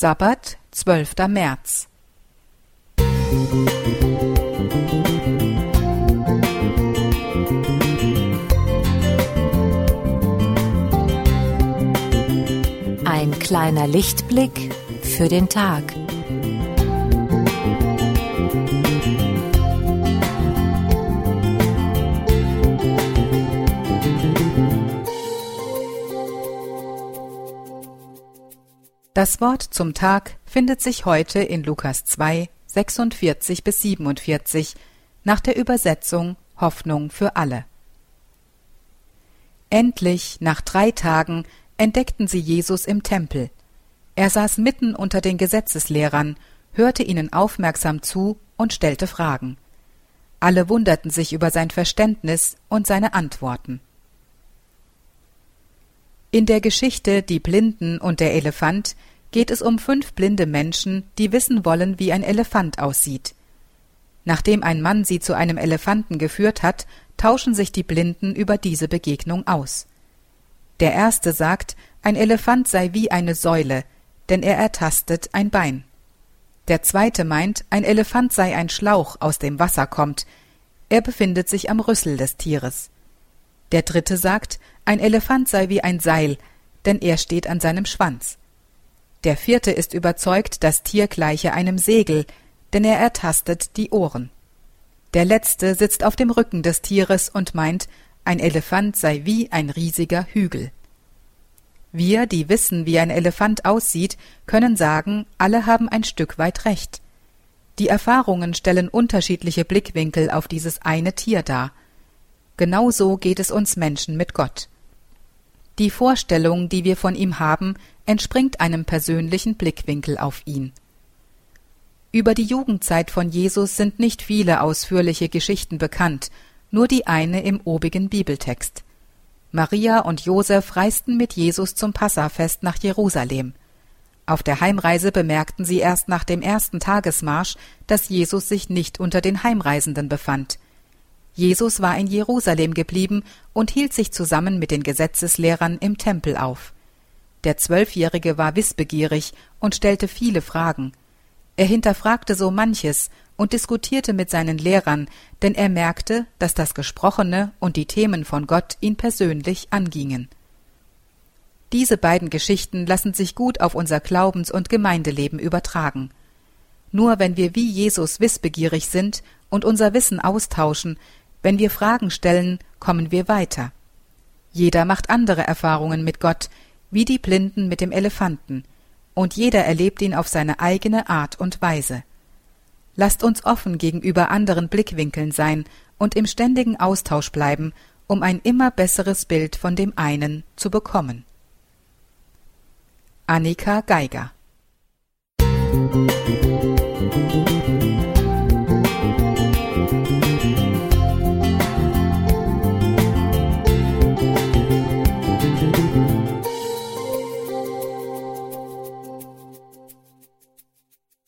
Sabbat, 12. März. Ein kleiner Lichtblick für den Tag. Das Wort zum Tag findet sich heute in Lukas 2, 46 bis 47 nach der Übersetzung Hoffnung für alle. Endlich, nach drei Tagen, entdeckten sie Jesus im Tempel. Er saß mitten unter den Gesetzeslehrern, hörte ihnen aufmerksam zu und stellte Fragen. Alle wunderten sich über sein Verständnis und seine Antworten. In der Geschichte Die Blinden und der Elefant geht es um fünf blinde Menschen, die wissen wollen, wie ein Elefant aussieht. Nachdem ein Mann sie zu einem Elefanten geführt hat, tauschen sich die Blinden über diese Begegnung aus. Der erste sagt, ein Elefant sei wie eine Säule, denn er ertastet ein Bein. Der zweite meint, ein Elefant sei ein Schlauch, aus dem Wasser kommt. Er befindet sich am Rüssel des Tieres. Der dritte sagt, ein Elefant sei wie ein Seil, denn er steht an seinem Schwanz. Der vierte ist überzeugt, das Tier gleiche einem Segel, denn er ertastet die Ohren. Der letzte sitzt auf dem Rücken des Tieres und meint, ein Elefant sei wie ein riesiger Hügel. Wir, die wissen, wie ein Elefant aussieht, können sagen, alle haben ein Stück weit recht. Die Erfahrungen stellen unterschiedliche Blickwinkel auf dieses eine Tier dar. Genauso geht es uns Menschen mit Gott. Die Vorstellung, die wir von ihm haben, entspringt einem persönlichen Blickwinkel auf ihn. Über die Jugendzeit von Jesus sind nicht viele ausführliche Geschichten bekannt, nur die eine im obigen Bibeltext. Maria und Josef reisten mit Jesus zum Passafest nach Jerusalem. Auf der Heimreise bemerkten sie erst nach dem ersten Tagesmarsch, dass Jesus sich nicht unter den Heimreisenden befand. Jesus war in Jerusalem geblieben und hielt sich zusammen mit den Gesetzeslehrern im Tempel auf. Der Zwölfjährige war wissbegierig und stellte viele Fragen. Er hinterfragte so manches und diskutierte mit seinen Lehrern, denn er merkte, dass das Gesprochene und die Themen von Gott ihn persönlich angingen. Diese beiden Geschichten lassen sich gut auf unser Glaubens- und Gemeindeleben übertragen. Nur wenn wir wie Jesus wissbegierig sind und unser Wissen austauschen, wenn wir Fragen stellen, kommen wir weiter. Jeder macht andere Erfahrungen mit Gott, wie die Blinden mit dem Elefanten, und jeder erlebt ihn auf seine eigene Art und Weise. Lasst uns offen gegenüber anderen Blickwinkeln sein und im ständigen Austausch bleiben, um ein immer besseres Bild von dem einen zu bekommen. Annika Geiger Musik